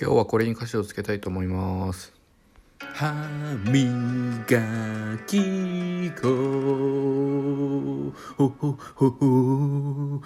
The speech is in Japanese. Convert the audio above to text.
今日はこれに歌詞をつけたいと思います。歯磨き粉。ほほほほ